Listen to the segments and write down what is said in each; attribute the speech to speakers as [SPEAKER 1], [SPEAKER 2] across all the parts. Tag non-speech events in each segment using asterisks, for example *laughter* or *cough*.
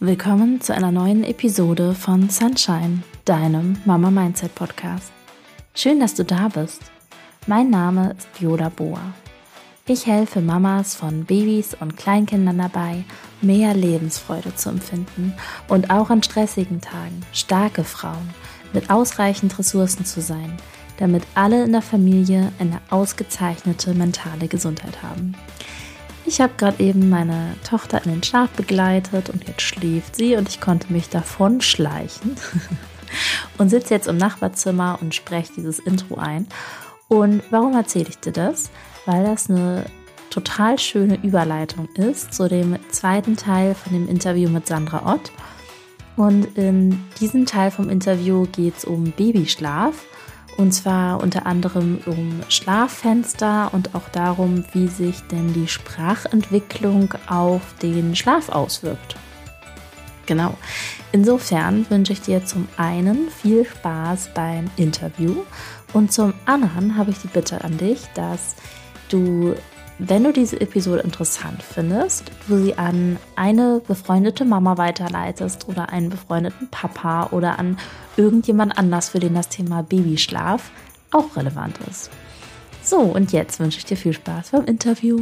[SPEAKER 1] Willkommen zu einer neuen Episode von Sunshine, deinem Mama Mindset Podcast. Schön, dass du da bist. Mein Name ist Viola Boa. Ich helfe Mamas von Babys und Kleinkindern dabei, mehr Lebensfreude zu empfinden und auch an stressigen Tagen starke Frauen mit ausreichend Ressourcen zu sein, damit alle in der Familie eine ausgezeichnete mentale Gesundheit haben. Ich habe gerade eben meine Tochter in den Schlaf begleitet und jetzt schläft sie und ich konnte mich davon schleichen *laughs* und sitze jetzt im Nachbarzimmer und spreche dieses Intro ein. Und warum erzähle ich dir das? Weil das eine total schöne Überleitung ist zu dem zweiten Teil von dem Interview mit Sandra Ott. Und in diesem Teil vom Interview geht es um Babyschlaf und zwar unter anderem um Schlaffenster und auch darum, wie sich denn die Sprachentwicklung auf den Schlaf auswirkt. Genau. Insofern wünsche ich dir zum einen viel Spaß beim Interview und zum anderen habe ich die Bitte an dich, dass du wenn du diese Episode interessant findest, du sie an eine befreundete Mama weiterleitest oder einen befreundeten Papa oder an irgendjemand anders, für den das Thema Babyschlaf auch relevant ist. So, und jetzt wünsche ich dir viel Spaß beim Interview.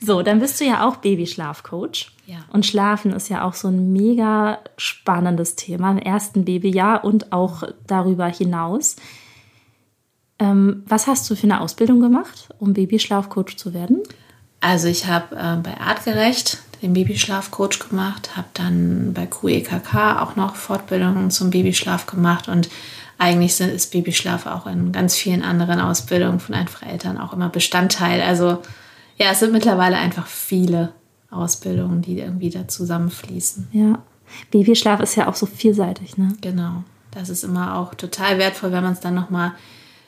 [SPEAKER 1] So, dann bist du ja auch Babyschlafcoach.
[SPEAKER 2] Ja.
[SPEAKER 1] Und Schlafen ist ja auch so ein mega spannendes Thema im ersten Babyjahr und auch darüber hinaus. Ähm, was hast du für eine Ausbildung gemacht, um Babyschlafcoach zu werden?
[SPEAKER 2] Also ich habe äh, bei Artgerecht den Babyschlafcoach gemacht, habe dann bei QEKK auch noch Fortbildungen zum Babyschlaf gemacht und eigentlich ist Babyschlaf auch in ganz vielen anderen Ausbildungen von einfach Eltern auch immer Bestandteil. Also ja, es sind mittlerweile einfach viele Ausbildungen, die irgendwie da zusammenfließen.
[SPEAKER 1] Ja, Babyschlaf ist ja auch so vielseitig, ne?
[SPEAKER 2] Genau. Das ist immer auch total wertvoll, wenn man es dann nochmal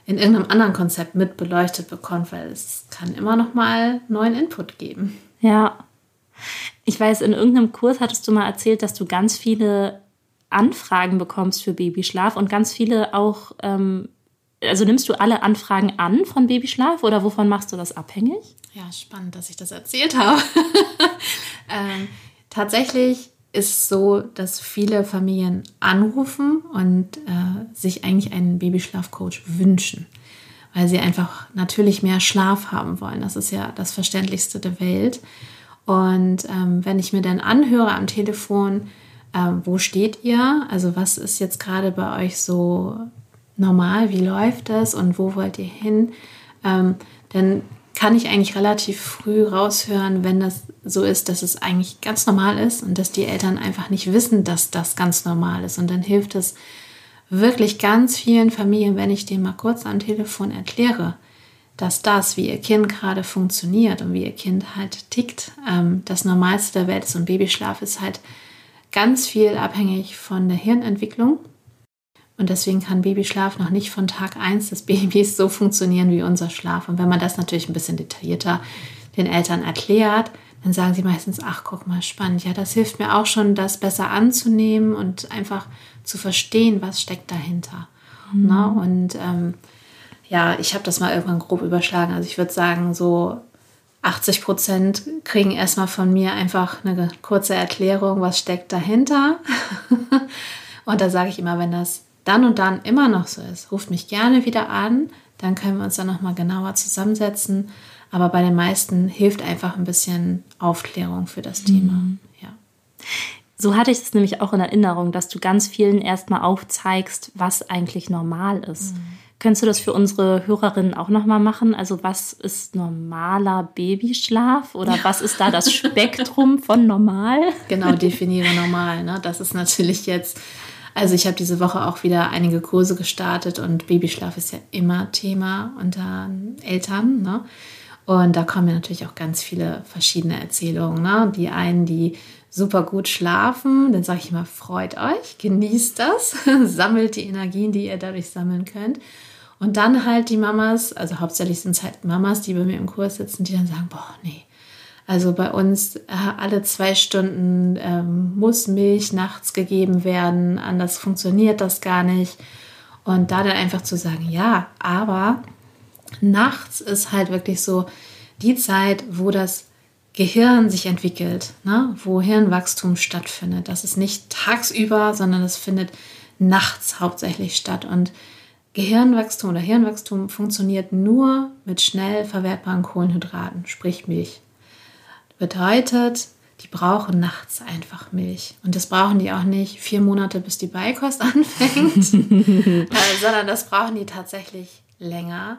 [SPEAKER 2] in irgendeinem anderen Konzept mit beleuchtet bekommt, weil es kann immer noch mal neuen Input geben.
[SPEAKER 1] Ja. Ich weiß, in irgendeinem Kurs hattest du mal erzählt, dass du ganz viele Anfragen bekommst für Babyschlaf und ganz viele auch, ähm, also nimmst du alle Anfragen an von Babyschlaf oder wovon machst du das abhängig?
[SPEAKER 2] Ja, spannend, dass ich das erzählt habe. *laughs* ähm, tatsächlich ist so, dass viele Familien anrufen und äh, sich eigentlich einen Babyschlafcoach wünschen, weil sie einfach natürlich mehr Schlaf haben wollen. Das ist ja das Verständlichste der Welt. Und ähm, wenn ich mir dann anhöre am Telefon, äh, wo steht ihr? Also was ist jetzt gerade bei euch so normal? Wie läuft es und wo wollt ihr hin? Ähm, dann kann ich eigentlich relativ früh raushören, wenn das so ist, dass es eigentlich ganz normal ist und dass die Eltern einfach nicht wissen, dass das ganz normal ist. Und dann hilft es wirklich ganz vielen Familien, wenn ich denen mal kurz am Telefon erkläre, dass das, wie ihr Kind gerade funktioniert und wie ihr Kind halt tickt, ähm, das Normalste der Welt ist. Und Babyschlaf ist halt ganz viel abhängig von der Hirnentwicklung und deswegen kann Babyschlaf noch nicht von Tag 1 des Babys so funktionieren wie unser Schlaf. Und wenn man das natürlich ein bisschen detaillierter den Eltern erklärt, dann sagen sie meistens, ach, guck mal, spannend. Ja, das hilft mir auch schon, das besser anzunehmen und einfach zu verstehen, was steckt dahinter. Mhm. Na, und ähm, ja, ich habe das mal irgendwann grob überschlagen. Also ich würde sagen, so 80 Prozent kriegen erstmal von mir einfach eine kurze Erklärung, was steckt dahinter. *laughs* und da sage ich immer, wenn das dann und dann immer noch so ist, ruft mich gerne wieder an, dann können wir uns dann nochmal genauer zusammensetzen. Aber bei den meisten hilft einfach ein bisschen Aufklärung für das Thema. Mhm. Ja.
[SPEAKER 1] So hatte ich es nämlich auch in Erinnerung, dass du ganz vielen erstmal aufzeigst, was eigentlich normal ist. Mhm. Könntest du das für unsere Hörerinnen auch nochmal machen? Also was ist normaler Babyschlaf oder was ist da das Spektrum von normal? *laughs*
[SPEAKER 2] Genau, definiere normal. Ne? Das ist natürlich jetzt also ich habe diese Woche auch wieder einige Kurse gestartet und Babyschlaf ist ja immer Thema unter Eltern. Ne? Und da kommen ja natürlich auch ganz viele verschiedene Erzählungen. Ne? Die einen, die super gut schlafen, dann sage ich immer, freut euch, genießt das, *laughs* sammelt die Energien, die ihr dadurch sammeln könnt. Und dann halt die Mamas, also hauptsächlich sind es halt Mamas, die bei mir im Kurs sitzen, die dann sagen, boah, nee, also bei uns äh, alle zwei Stunden ähm, muss Milch nachts gegeben werden, anders funktioniert das gar nicht. Und da dann einfach zu sagen, ja, aber nachts ist halt wirklich so die Zeit, wo das Gehirn sich entwickelt, ne? wo Hirnwachstum stattfindet. Das ist nicht tagsüber, sondern es findet nachts hauptsächlich statt. Und Gehirnwachstum oder Hirnwachstum funktioniert nur mit schnell verwertbaren Kohlenhydraten, sprich Milch. Bedeutet, die brauchen nachts einfach Milch. Und das brauchen die auch nicht vier Monate, bis die Beikost *laughs* anfängt, äh, sondern das brauchen die tatsächlich länger.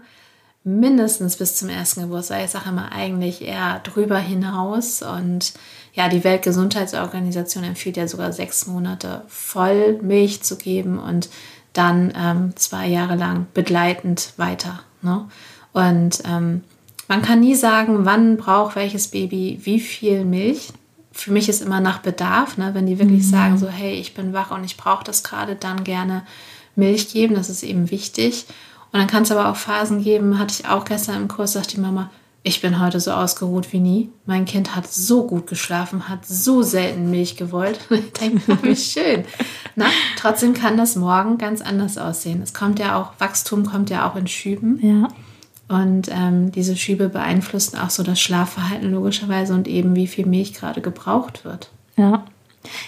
[SPEAKER 2] Mindestens bis zum ersten Geburtstag. Ich sage immer eigentlich eher drüber hinaus. Und ja, die Weltgesundheitsorganisation empfiehlt ja sogar sechs Monate voll Milch zu geben und dann ähm, zwei Jahre lang begleitend weiter. Ne? Und ähm, man kann nie sagen, wann braucht welches Baby wie viel Milch für mich ist immer nach Bedarf, ne? wenn die wirklich mhm. sagen, so, hey, ich bin wach und ich brauche das gerade, dann gerne Milch geben, das ist eben wichtig. Und dann kann es aber auch Phasen geben, hatte ich auch gestern im Kurs, sagt die Mama, ich bin heute so ausgeruht wie nie. Mein Kind hat so gut geschlafen, hat so selten Milch gewollt. *laughs* ich denke, wie schön. Na, trotzdem kann das morgen ganz anders aussehen. Es kommt ja auch, Wachstum kommt ja auch in Schüben.
[SPEAKER 1] Ja.
[SPEAKER 2] Und ähm, diese Schübe beeinflussen auch so das Schlafverhalten logischerweise und eben wie viel Milch gerade gebraucht wird.
[SPEAKER 1] Ja.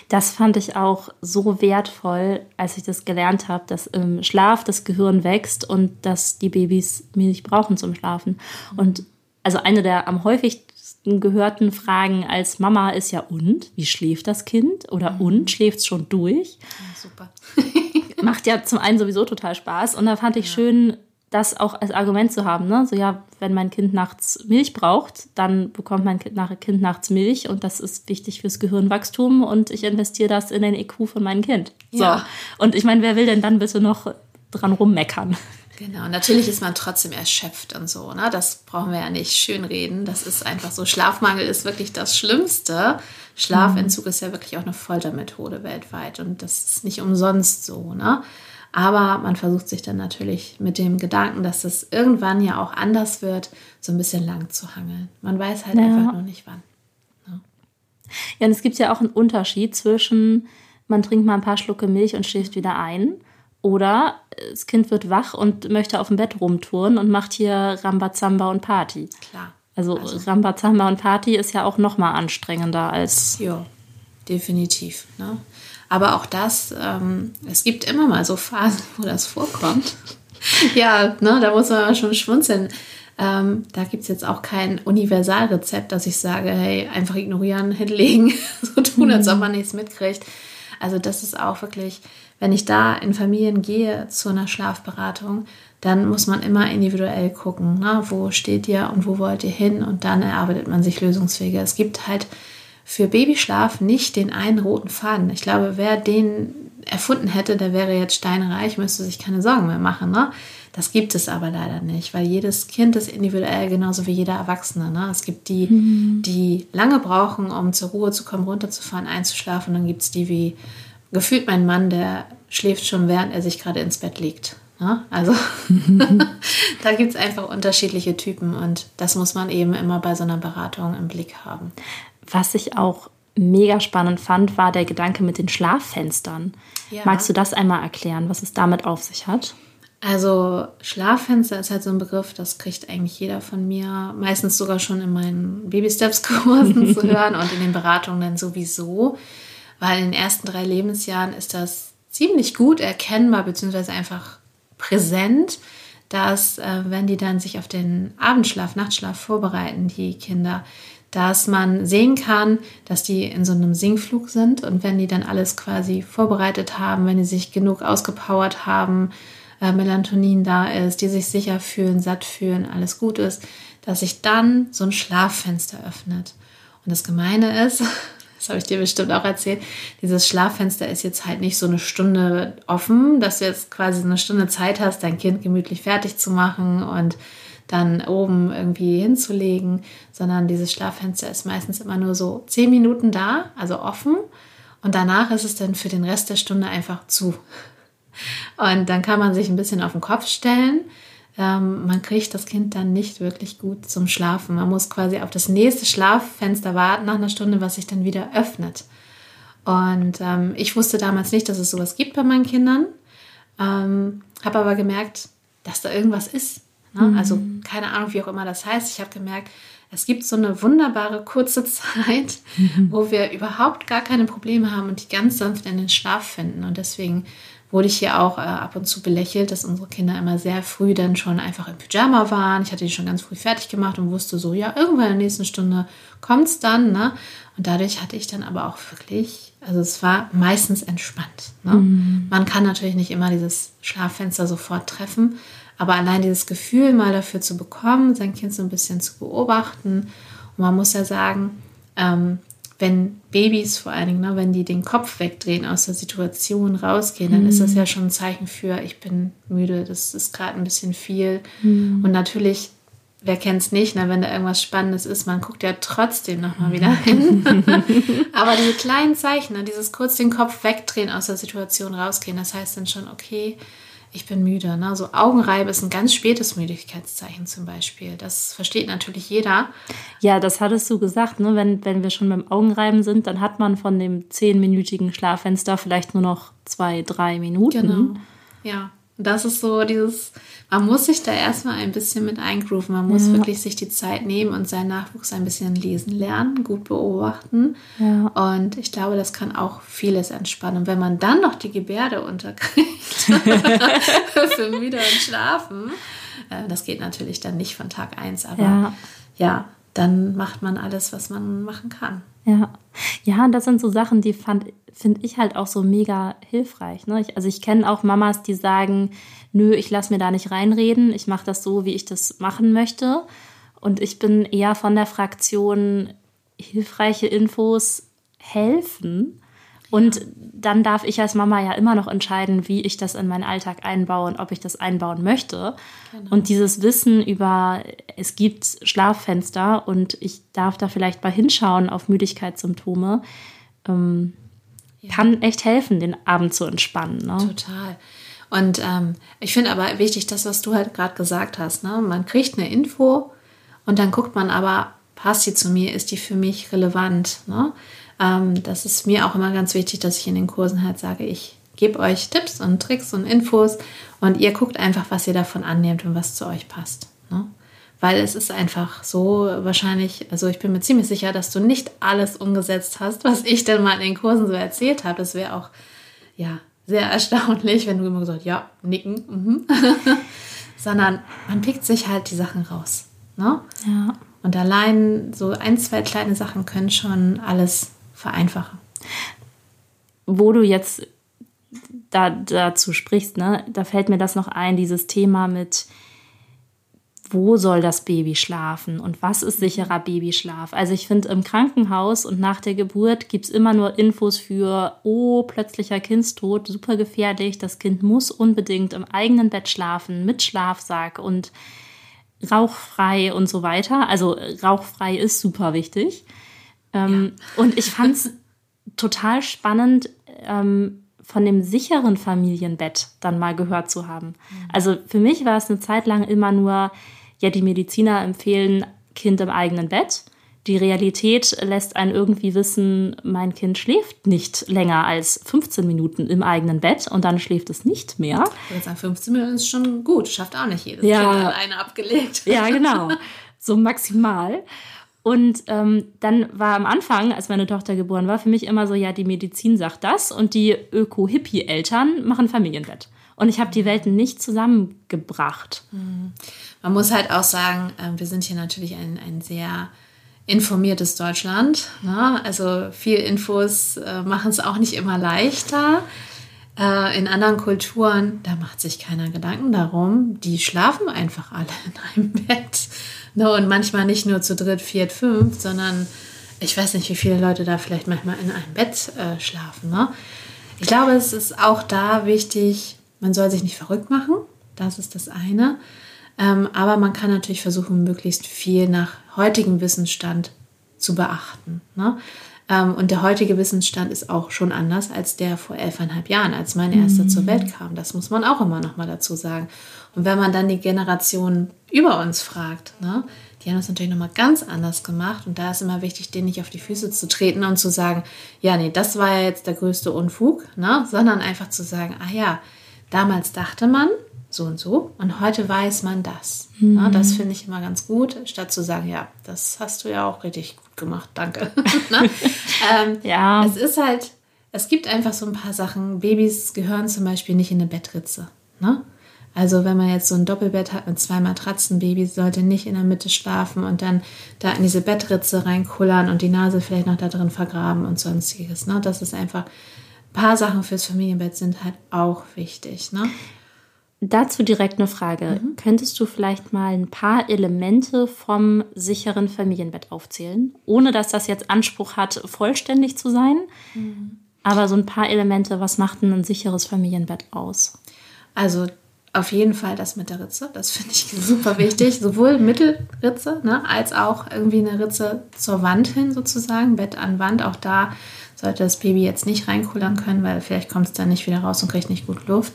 [SPEAKER 1] Das fand ich auch so wertvoll, als ich das gelernt habe, dass im Schlaf das Gehirn wächst und dass die Babys Milch brauchen zum Schlafen. Und also eine der am häufigsten gehörten Fragen als Mama ist ja, und? Wie schläft das Kind? Oder mhm. und? Schläft es schon durch?
[SPEAKER 2] Ja, super. *laughs*
[SPEAKER 1] Macht ja zum einen sowieso total Spaß. Und da fand ich ja. schön, das auch als Argument zu haben. Ne? So ja, wenn mein Kind nachts Milch braucht, dann bekommt mein Kind, kind nachts Milch und das ist wichtig fürs Gehirnwachstum und ich investiere das in den IQ von meinem Kind. So. Ja. Und ich meine, wer will denn dann bitte noch dran rummeckern?
[SPEAKER 2] Genau, natürlich ist man trotzdem erschöpft und so. Ne? Das brauchen wir ja nicht schönreden. Das ist einfach so. Schlafmangel ist wirklich das Schlimmste. Schlafentzug mhm. ist ja wirklich auch eine Foltermethode weltweit und das ist nicht umsonst so. Ne? Aber man versucht sich dann natürlich mit dem Gedanken, dass es irgendwann ja auch anders wird, so ein bisschen lang zu hangeln. Man weiß halt ja. einfach noch nicht wann.
[SPEAKER 1] Ja. Ja, und es gibt ja auch einen Unterschied zwischen, man trinkt mal ein paar Schlucke Milch und schläft wieder ein. Oder das Kind wird wach und möchte auf dem Bett rumtouren und macht hier Rambazamba und Party.
[SPEAKER 2] Klar.
[SPEAKER 1] Also, also Rambazamba und Party ist ja auch noch mal anstrengender als.
[SPEAKER 2] Ja, definitiv. Ne? Aber auch das, ähm, es gibt immer mal so Phasen, wo das vorkommt. *laughs* ja, ne, da muss man schon schmunzeln. Ähm, da gibt es jetzt auch kein Universalrezept, dass ich sage, hey, einfach ignorieren, *laughs* hinlegen, so tun, als ob man nichts mitkriegt. Also das ist auch wirklich, wenn ich da in Familien gehe zu einer Schlafberatung, dann muss man immer individuell gucken, ne? wo steht ihr und wo wollt ihr hin und dann erarbeitet man sich Lösungswege. Es gibt halt für Babyschlaf nicht den einen roten Faden. Ich glaube, wer den erfunden hätte, der wäre jetzt steinreich, müsste sich keine Sorgen mehr machen. Ne? Das gibt es aber leider nicht, weil jedes Kind ist individuell genauso wie jeder Erwachsene. Ne? Es gibt die, mhm. die lange brauchen, um zur Ruhe zu kommen, runterzufahren, einzuschlafen. Und dann gibt es die wie gefühlt mein Mann, der schläft schon, während er sich gerade ins Bett legt. Ne? Also *laughs* *laughs* da gibt es einfach unterschiedliche Typen und das muss man eben immer bei so einer Beratung im Blick haben.
[SPEAKER 1] Was ich auch mega spannend fand, war der Gedanke mit den Schlaffenstern. Ja. Magst du das einmal erklären, was es damit auf sich hat?
[SPEAKER 2] Also Schlaffenster ist halt so ein Begriff, das kriegt eigentlich jeder von mir, meistens sogar schon in meinen Baby-Steps-Kursen zu *laughs* hören und in den Beratungen dann sowieso, weil in den ersten drei Lebensjahren ist das ziemlich gut erkennbar, beziehungsweise einfach präsent, dass äh, wenn die dann sich auf den Abendschlaf, Nachtschlaf vorbereiten, die Kinder, dass man sehen kann, dass die in so einem Sinkflug sind und wenn die dann alles quasi vorbereitet haben, wenn die sich genug ausgepowert haben, äh, Melatonin da ist, die sich sicher fühlen, satt fühlen, alles gut ist, dass sich dann so ein Schlaffenster öffnet. Und das Gemeine ist, *laughs* das habe ich dir bestimmt auch erzählt, dieses Schlaffenster ist jetzt halt nicht so eine Stunde offen, dass du jetzt quasi eine Stunde Zeit hast, dein Kind gemütlich fertig zu machen und dann oben irgendwie hinzulegen, sondern dieses Schlaffenster ist meistens immer nur so zehn Minuten da, also offen. Und danach ist es dann für den Rest der Stunde einfach zu. Und dann kann man sich ein bisschen auf den Kopf stellen. Ähm, man kriegt das Kind dann nicht wirklich gut zum Schlafen. Man muss quasi auf das nächste Schlaffenster warten nach einer Stunde, was sich dann wieder öffnet. Und ähm, ich wusste damals nicht, dass es sowas gibt bei meinen Kindern. Ähm, habe aber gemerkt, dass da irgendwas ist. Ne? Mhm. Also keine Ahnung, wie auch immer das heißt. Ich habe gemerkt, es gibt so eine wunderbare kurze *laughs* Zeit, wo wir überhaupt gar keine Probleme haben und die ganz sanft in den Schlaf finden. Und deswegen wurde ich hier auch äh, ab und zu belächelt, dass unsere Kinder immer sehr früh dann schon einfach im Pyjama waren. Ich hatte die schon ganz früh fertig gemacht und wusste so, ja, irgendwann in der nächsten Stunde kommt es dann. Ne? Und dadurch hatte ich dann aber auch wirklich, also es war meistens entspannt. Ne? Mhm. Man kann natürlich nicht immer dieses Schlaffenster sofort treffen, aber allein dieses Gefühl mal dafür zu bekommen, sein Kind so ein bisschen zu beobachten. Und man muss ja sagen, ähm, wenn Babys vor allen Dingen, ne, wenn die den Kopf wegdrehen, aus der Situation rausgehen, dann mhm. ist das ja schon ein Zeichen für, ich bin müde, das ist gerade ein bisschen viel. Mhm. Und natürlich, wer kennt es nicht, ne, wenn da irgendwas Spannendes ist, man guckt ja trotzdem nochmal wieder hin. *laughs* Aber diese kleinen Zeichen, ne, dieses kurz den Kopf wegdrehen, aus der Situation rausgehen, das heißt dann schon, okay, ich bin müde. Ne? So Augenreibe ist ein ganz spätes Müdigkeitszeichen zum Beispiel. Das versteht natürlich jeder.
[SPEAKER 1] Ja, das hattest du gesagt. Ne? Wenn, wenn wir schon beim Augenreiben sind, dann hat man von dem zehnminütigen Schlaffenster vielleicht nur noch zwei, drei Minuten. Genau.
[SPEAKER 2] Ja, das ist so dieses, man muss sich da erstmal ein bisschen mit eingrooven. Man muss ja. wirklich sich die Zeit nehmen und seinen Nachwuchs ein bisschen lesen lernen, gut beobachten. Ja. Und ich glaube, das kann auch vieles entspannen. Und wenn man dann noch die Gebärde unterkriegt *laughs* *laughs* für müde und schlafen, äh, das geht natürlich dann nicht von Tag 1, aber ja. ja, dann macht man alles, was man machen kann.
[SPEAKER 1] Ja, ja, und das sind so Sachen, die finde ich halt auch so mega hilfreich. Ne? Ich, also ich kenne auch Mamas, die sagen, nö, ich lasse mir da nicht reinreden, ich mache das so, wie ich das machen möchte. Und ich bin eher von der Fraktion, hilfreiche Infos helfen. Und dann darf ich als Mama ja immer noch entscheiden, wie ich das in meinen Alltag einbaue und ob ich das einbauen möchte. Genau. Und dieses Wissen über, es gibt Schlaffenster und ich darf da vielleicht mal hinschauen auf Müdigkeitssymptome, ähm, ja. kann echt helfen, den Abend zu entspannen. Ne?
[SPEAKER 2] Total. Und ähm, ich finde aber wichtig, das, was du halt gerade gesagt hast. Ne? Man kriegt eine Info und dann guckt man aber, passt die zu mir, ist die für mich relevant? Ne? Ähm, das ist mir auch immer ganz wichtig, dass ich in den Kursen halt sage, ich gebe euch Tipps und Tricks und Infos und ihr guckt einfach, was ihr davon annehmt und was zu euch passt. Ne? Weil es ist einfach so wahrscheinlich, also ich bin mir ziemlich sicher, dass du nicht alles umgesetzt hast, was ich denn mal in den Kursen so erzählt habe. Das wäre auch, ja, sehr erstaunlich, wenn du immer gesagt ja, nicken, mhm. *laughs* sondern man pickt sich halt die Sachen raus. Ne? Ja. Und allein so ein, zwei kleine Sachen können schon alles vereinfachen.
[SPEAKER 1] Wo du jetzt da, dazu sprichst, ne, da fällt mir das noch ein, dieses Thema mit, wo soll das Baby schlafen und was ist sicherer Babyschlaf. Also ich finde, im Krankenhaus und nach der Geburt gibt es immer nur Infos für, oh, plötzlicher Kindstod, super gefährlich, das Kind muss unbedingt im eigenen Bett schlafen, mit Schlafsack und rauchfrei und so weiter. Also rauchfrei ist super wichtig. Ähm, ja. Und ich fand es total spannend, ähm, von dem sicheren Familienbett dann mal gehört zu haben. Mhm. Also für mich war es eine Zeit lang immer nur, ja, die Mediziner empfehlen Kind im eigenen Bett. Die Realität lässt einen irgendwie wissen, mein Kind schläft nicht länger als 15 Minuten im eigenen Bett und dann schläft es nicht mehr.
[SPEAKER 2] Ich würde sagen, 15 Minuten ist schon gut, schafft auch nicht jedes ja. Kind alleine abgelegt.
[SPEAKER 1] Ja, genau. So maximal. Und ähm, dann war am Anfang, als meine Tochter geboren war, für mich immer so, ja, die Medizin sagt das und die Öko-Hippie-Eltern machen Familienbett. Und ich habe die Welten nicht zusammengebracht.
[SPEAKER 2] Mhm. Man muss halt auch sagen, äh, wir sind hier natürlich ein, ein sehr informiertes Deutschland. Ne? Also viel Infos äh, machen es auch nicht immer leichter. Äh, in anderen Kulturen, da macht sich keiner Gedanken darum. Die schlafen einfach alle in einem Bett. Ne? Und manchmal nicht nur zu dritt, viert, fünf, sondern ich weiß nicht, wie viele Leute da vielleicht manchmal in einem Bett äh, schlafen. Ne? Ich glaube, es ist auch da wichtig, man soll sich nicht verrückt machen. Das ist das eine. Ähm, aber man kann natürlich versuchen, möglichst viel nach heutigem Wissensstand zu beachten. Ne? Ähm, und der heutige Wissensstand ist auch schon anders als der vor elfeinhalb Jahren, als meine erste mhm. zur Welt kam. Das muss man auch immer noch mal dazu sagen. Und wenn man dann die Generation über uns fragt, ne, die haben das natürlich nochmal ganz anders gemacht. Und da ist immer wichtig, denen nicht auf die Füße zu treten und zu sagen, ja, nee, das war ja jetzt der größte Unfug, ne? sondern einfach zu sagen, ah ja, damals dachte man, so und so und heute weiß man das. Mhm. Ja, das finde ich immer ganz gut, statt zu sagen, ja, das hast du ja auch richtig gut gemacht, danke. *laughs* Ne? ähm, ja. Es ist halt, es gibt einfach so ein paar Sachen. Babys gehören zum Beispiel nicht in eine Bettritze. Ne? Also wenn man jetzt so ein Doppelbett hat mit zwei Matratzen, Baby sollte nicht in der Mitte schlafen und dann da in diese Bettritze reinkullern und die Nase vielleicht noch da drin vergraben und sonstiges. Ne? Das ist einfach, ein paar Sachen fürs Familienbett sind halt auch wichtig. Ne?
[SPEAKER 1] Dazu direkt eine Frage. Mhm. Könntest du vielleicht mal ein paar Elemente vom sicheren Familienbett aufzählen, ohne dass das jetzt Anspruch hat, vollständig zu sein? Mhm. Aber so ein paar Elemente, was macht denn ein sicheres Familienbett aus?
[SPEAKER 2] Also auf jeden Fall das mit der Ritze, das finde ich *laughs* super wichtig. Sowohl Mittelritze ne, als auch irgendwie eine Ritze zur Wand hin sozusagen, Bett an Wand. Auch da sollte das Baby jetzt nicht reinkullern können, weil vielleicht kommt es dann nicht wieder raus und kriegt nicht gut Luft.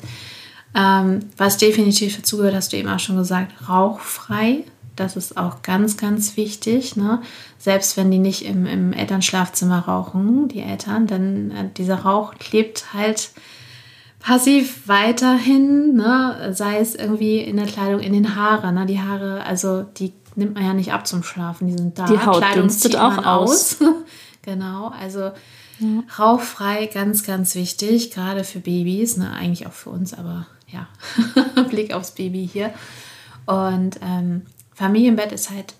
[SPEAKER 2] Ähm, was definitiv dazu gehört, hast du eben auch schon gesagt, rauchfrei. Das ist auch ganz, ganz wichtig. Ne? Selbst wenn die nicht im, im Elternschlafzimmer rauchen, die Eltern, denn äh, dieser Rauch klebt halt passiv weiterhin, ne? sei es irgendwie in der Kleidung, in den Haaren. Ne? Die Haare, also die nimmt man ja nicht ab zum Schlafen, die sind da. Die Haut Kleidung dünstet auch aus. *laughs* genau, also ja. rauchfrei, ganz, ganz wichtig, gerade für Babys, ne? eigentlich auch für uns, aber ja, *laughs* Blick aufs Baby hier. Und ähm, Familienbett ist halt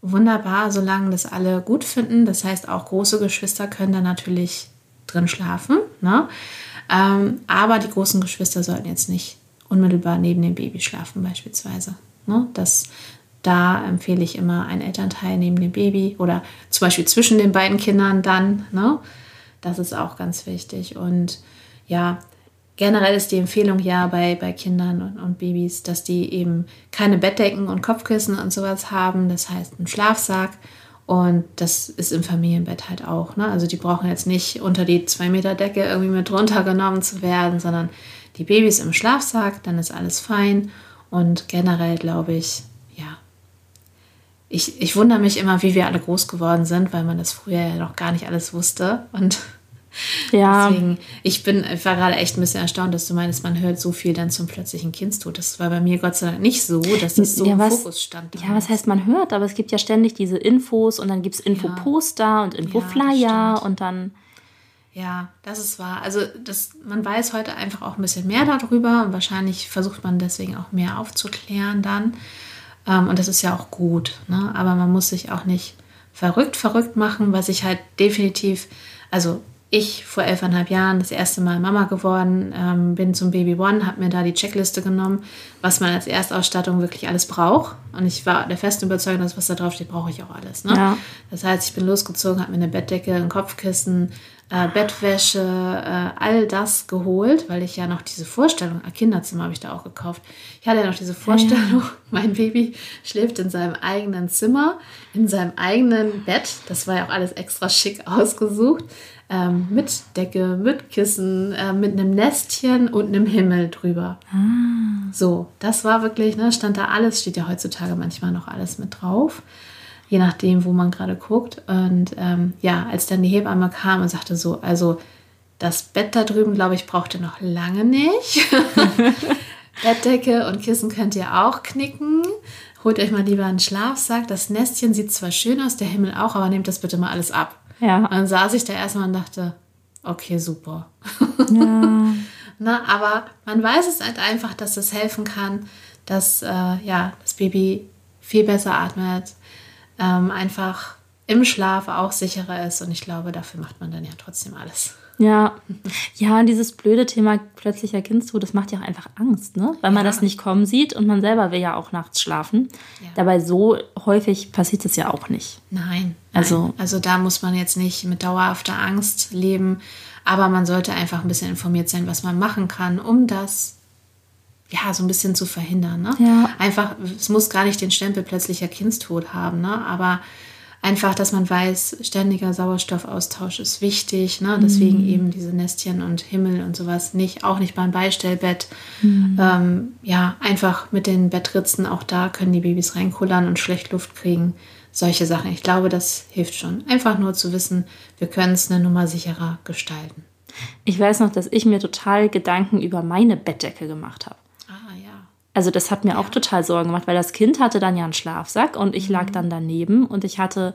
[SPEAKER 2] wunderbar, solange das alle gut finden. Das heißt, auch große Geschwister können da natürlich drin schlafen. Ne? Ähm, aber die großen Geschwister sollten jetzt nicht unmittelbar neben dem Baby schlafen, beispielsweise. Ne? Das, da empfehle ich immer ein Elternteil neben dem Baby oder zum Beispiel zwischen den beiden Kindern dann. Ne? Das ist auch ganz wichtig. Und ja, generell ist die Empfehlung ja bei, bei Kindern und, und, Babys, dass die eben keine Bettdecken und Kopfkissen und sowas haben. Das heißt, einen Schlafsack. Und das ist im Familienbett halt auch. Ne? Also die brauchen jetzt nicht unter die 2 Meter Decke irgendwie mit runtergenommen zu werden, sondern die Babys im Schlafsack, dann ist alles fein. Und generell glaube ich, ja, ich, ich wundere mich immer, wie wir alle groß geworden sind, weil man das früher ja noch gar nicht alles wusste. Und ja. Deswegen, ich bin, ich war gerade echt ein bisschen erstaunt, dass du meinst, man hört so viel dann zum plötzlichen Kindstod. Das war bei mir Gott sei Dank nicht so, dass das so
[SPEAKER 1] ja,
[SPEAKER 2] im
[SPEAKER 1] was, Fokus stand. Ja, was heißt man hört? Aber es gibt ja ständig diese Infos und dann gibt es Infoposter ja. und Infoflyer ja, und dann.
[SPEAKER 2] Ja, das ist wahr. Also das, man weiß heute einfach auch ein bisschen mehr darüber und wahrscheinlich versucht man deswegen auch mehr aufzuklären dann. Ähm, und das ist ja auch gut. Ne? Aber man muss sich auch nicht verrückt, verrückt machen, was ich halt definitiv, also ich vor elfeinhalb Jahren das erste Mal Mama geworden, ähm, bin zum Baby One, habe mir da die Checkliste genommen, was man als Erstausstattung wirklich alles braucht. Und ich war der festen Überzeugung, dass was da drauf steht, brauche ich auch alles. Ne? Ja. Das heißt, ich bin losgezogen, habe mir eine Bettdecke, ein Kopfkissen, äh, Bettwäsche, äh, all das geholt, weil ich ja noch diese Vorstellung, ein Kinderzimmer habe ich da auch gekauft. Ich hatte ja noch diese Vorstellung, ja. *laughs* mein Baby schläft in seinem eigenen Zimmer, in seinem eigenen Bett. Das war ja auch alles extra schick *laughs* ausgesucht ähm, mit Decke, mit Kissen, äh, mit einem Nestchen und einem Himmel drüber. Ah. So, das war wirklich, ne, stand da alles, steht ja heutzutage manchmal noch alles mit drauf, je nachdem, wo man gerade guckt. Und ähm, ja, als dann die Hebamme kam und sagte so, also das Bett da drüben, glaube ich, braucht ihr noch lange nicht. *laughs* Bettdecke und Kissen könnt ihr auch knicken. Holt euch mal lieber einen Schlafsack. Das Nestchen sieht zwar schön aus, der Himmel auch, aber nehmt das bitte mal alles ab. Ja. Und dann saß ich da erstmal und dachte, okay, super. Ja. *laughs* Na, aber man weiß es halt einfach, dass das helfen kann, dass äh, ja, das Baby viel besser atmet, ähm, einfach im Schlaf auch sicherer ist. Und ich glaube, dafür macht man dann ja trotzdem alles.
[SPEAKER 1] Ja, ja, dieses blöde Thema plötzlicher Kindstod, das macht ja auch einfach Angst, ne? Weil man ja. das nicht kommen sieht und man selber will ja auch nachts schlafen. Ja. Dabei so häufig passiert es ja auch nicht.
[SPEAKER 2] Nein. Also, nein. also da muss man jetzt nicht mit dauerhafter Angst leben, aber man sollte einfach ein bisschen informiert sein, was man machen kann, um das ja so ein bisschen zu verhindern. Ne? Ja. Einfach, es muss gar nicht den Stempel plötzlicher Kindstod haben, ne? Aber einfach, dass man weiß, ständiger Sauerstoffaustausch ist wichtig. Ne? Deswegen mhm. eben diese Nestchen und Himmel und sowas nicht, auch nicht beim Beistellbett. Mhm. Ähm, ja, einfach mit den Bettritzen, auch da können die Babys reinkullern und schlecht Luft kriegen. Solche Sachen. Ich glaube, das hilft schon. Einfach nur zu wissen, wir können es eine Nummer sicherer gestalten.
[SPEAKER 1] Ich weiß noch, dass ich mir total Gedanken über meine Bettdecke gemacht habe. Also das hat mir auch total Sorgen gemacht, weil das Kind hatte dann ja einen Schlafsack und ich lag mhm. dann daneben und ich hatte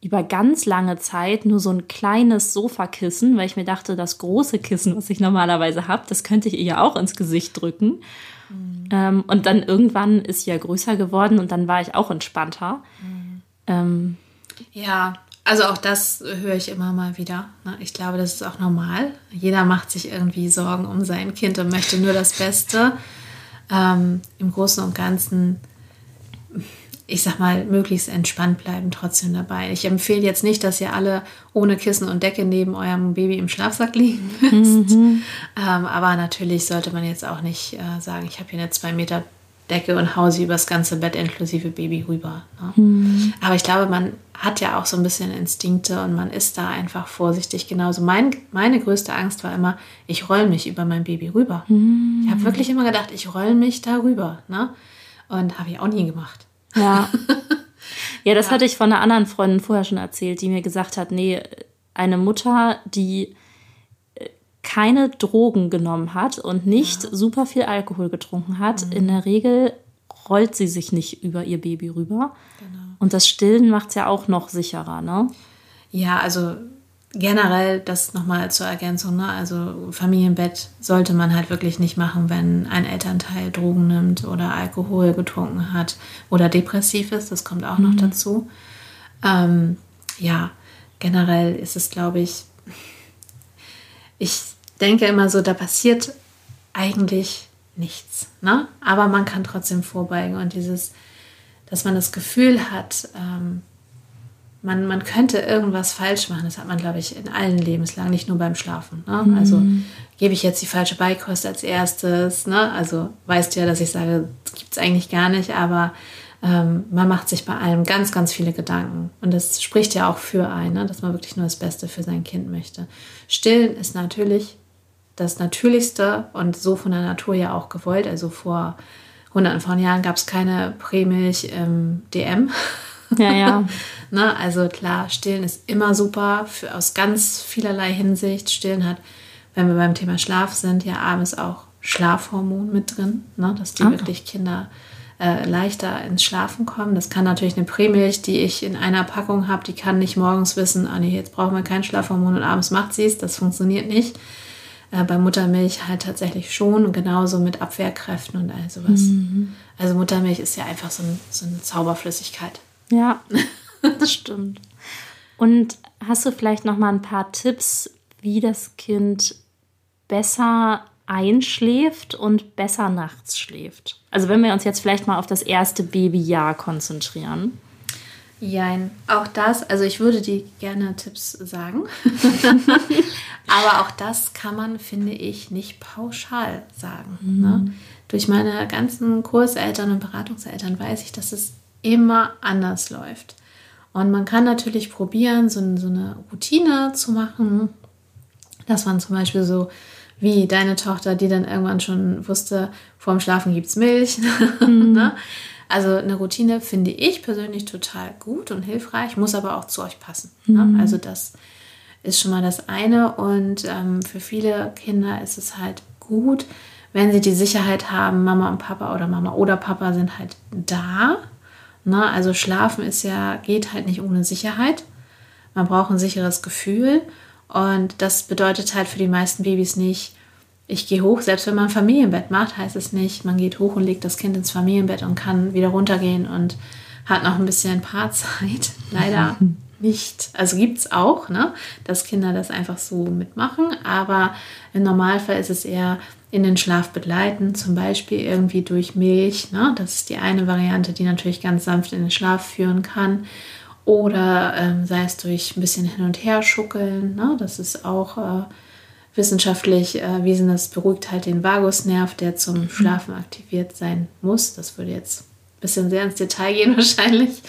[SPEAKER 1] über ganz lange Zeit nur so ein kleines Sofakissen, weil ich mir dachte, das große Kissen, was ich normalerweise habe, das könnte ich ihr ja auch ins Gesicht drücken. Mhm. Ähm, und dann irgendwann ist sie ja größer geworden und dann war ich auch entspannter. Mhm.
[SPEAKER 2] Ähm, ja, also auch das höre ich immer mal wieder. Ne? Ich glaube, das ist auch normal. Jeder macht sich irgendwie Sorgen um sein Kind und möchte nur das Beste. Ähm, Im Großen und Ganzen ich sag mal, möglichst entspannt bleiben trotzdem dabei. Ich empfehle jetzt nicht, dass ihr alle ohne Kissen und Decke neben eurem Baby im Schlafsack liegen müsst. Mhm. Ähm, aber natürlich sollte man jetzt auch nicht äh, sagen, ich habe hier eine zwei Meter Decke und hau sie übers ganze Bett inklusive Baby rüber. Ne? Mhm. Aber ich glaube, man hat ja auch so ein bisschen Instinkte und man ist da einfach vorsichtig. Genauso mein, meine größte Angst war immer, ich roll mich über mein Baby rüber. Mhm. Ich habe wirklich immer gedacht, ich roll mich da rüber. Ne? Und habe ich auch nie gemacht.
[SPEAKER 1] Ja. *laughs* Ja, das ja. hatte ich von einer anderen Freundin vorher schon erzählt, die mir gesagt hat, nee, eine Mutter, die keine Drogen genommen hat und nicht ja. super viel Alkohol getrunken hat, mhm. in der Regel rollt sie sich nicht über ihr Baby rüber. Genau. Und das Stillen macht es ja auch noch sicherer, ne?
[SPEAKER 2] Ja, also generell das nochmal zur Ergänzung, ne? also Familienbett sollte man halt wirklich nicht machen, wenn ein Elternteil Drogen nimmt oder Alkohol getrunken hat oder depressiv ist, das kommt auch mhm. noch dazu. Ähm, ja, generell ist es, glaube ich, ich denke immer so, da passiert eigentlich nichts, ne? aber man kann trotzdem vorbeugen und dieses, dass man das Gefühl hat, ähm, man, man könnte irgendwas falsch machen. Das hat man, glaube ich, in allen Lebenslagen, nicht nur beim Schlafen. Ne? Mhm. Also gebe ich jetzt die falsche Beikost als erstes. Ne? Also weißt du ja, dass ich sage, das gibt es eigentlich gar nicht, aber ähm, man macht sich bei allem ganz, ganz viele Gedanken. Und das spricht ja auch für einen, ne? dass man wirklich nur das Beste für sein Kind möchte. Stillen ist natürlich das Natürlichste und so von der Natur ja auch gewollt. Also vor hunderten von Jahren gab es keine Prämilch im DM. Ja, ja. *laughs* ne? Also klar, Stillen ist immer super für, aus ganz vielerlei Hinsicht. Stillen hat, wenn wir beim Thema Schlaf sind, ja abends auch Schlafhormon mit drin, ne? dass die ah. wirklich Kinder äh, leichter ins Schlafen kommen. Das kann natürlich eine Prämilch, die ich in einer Packung habe, die kann nicht morgens wissen, ah nee, jetzt brauchen wir kein Schlafhormon und abends macht sie es. Das funktioniert nicht. Äh, bei Muttermilch halt tatsächlich schon, genauso mit Abwehrkräften und all sowas. Mhm. Also Muttermilch ist ja einfach so, ein, so eine Zauberflüssigkeit.
[SPEAKER 1] Ja, *laughs* das stimmt. Und hast du vielleicht noch mal ein paar Tipps, wie das Kind besser einschläft und besser nachts schläft? Also wenn wir uns jetzt vielleicht mal auf das erste Babyjahr konzentrieren.
[SPEAKER 2] Jein, auch das, also ich würde dir gerne Tipps sagen, *laughs* aber auch das kann man, finde ich, nicht pauschal sagen. Mhm. Ne? Durch meine ganzen Kurseltern und Beratungseltern weiß ich, dass es immer anders läuft. Und man kann natürlich probieren, so, so eine Routine zu machen, dass man zum Beispiel so wie deine Tochter, die dann irgendwann schon wusste, vorm Schlafen gibt es Milch. *laughs* Mhm. ne? Also eine Routine finde ich persönlich total gut und hilfreich, muss aber auch zu euch passen. Ne? Mhm. Also das ist schon mal das eine. Und ähm, für viele Kinder ist es halt gut, wenn sie die Sicherheit haben, Mama und Papa oder Mama oder Papa sind halt da Ne? Also Schlafen ist ja, geht halt nicht ohne Sicherheit. Man braucht ein sicheres Gefühl. Und das bedeutet halt für die meisten Babys nicht, ich gehe hoch, selbst wenn man ein Familienbett macht, heißt es nicht, man geht hoch und legt das Kind ins Familienbett und kann wieder runtergehen und hat noch ein bisschen Paarzeit. *laughs* Leider nicht. Also gibt es auch, ne, dass Kinder das einfach so mitmachen, aber im Normalfall ist es eher in den Schlaf begleiten, zum Beispiel irgendwie durch Milch. Ne? Das ist die eine Variante, die natürlich ganz sanft in den Schlaf führen kann. Oder ähm, sei es durch ein bisschen hin und her schuckeln. Ne? Das ist auch äh, wissenschaftlich erwiesen, das beruhigt halt den Vagusnerv, der zum mhm. Schlafen aktiviert sein muss. Das würde jetzt ein bisschen sehr ins Detail gehen *laughs* wahrscheinlich.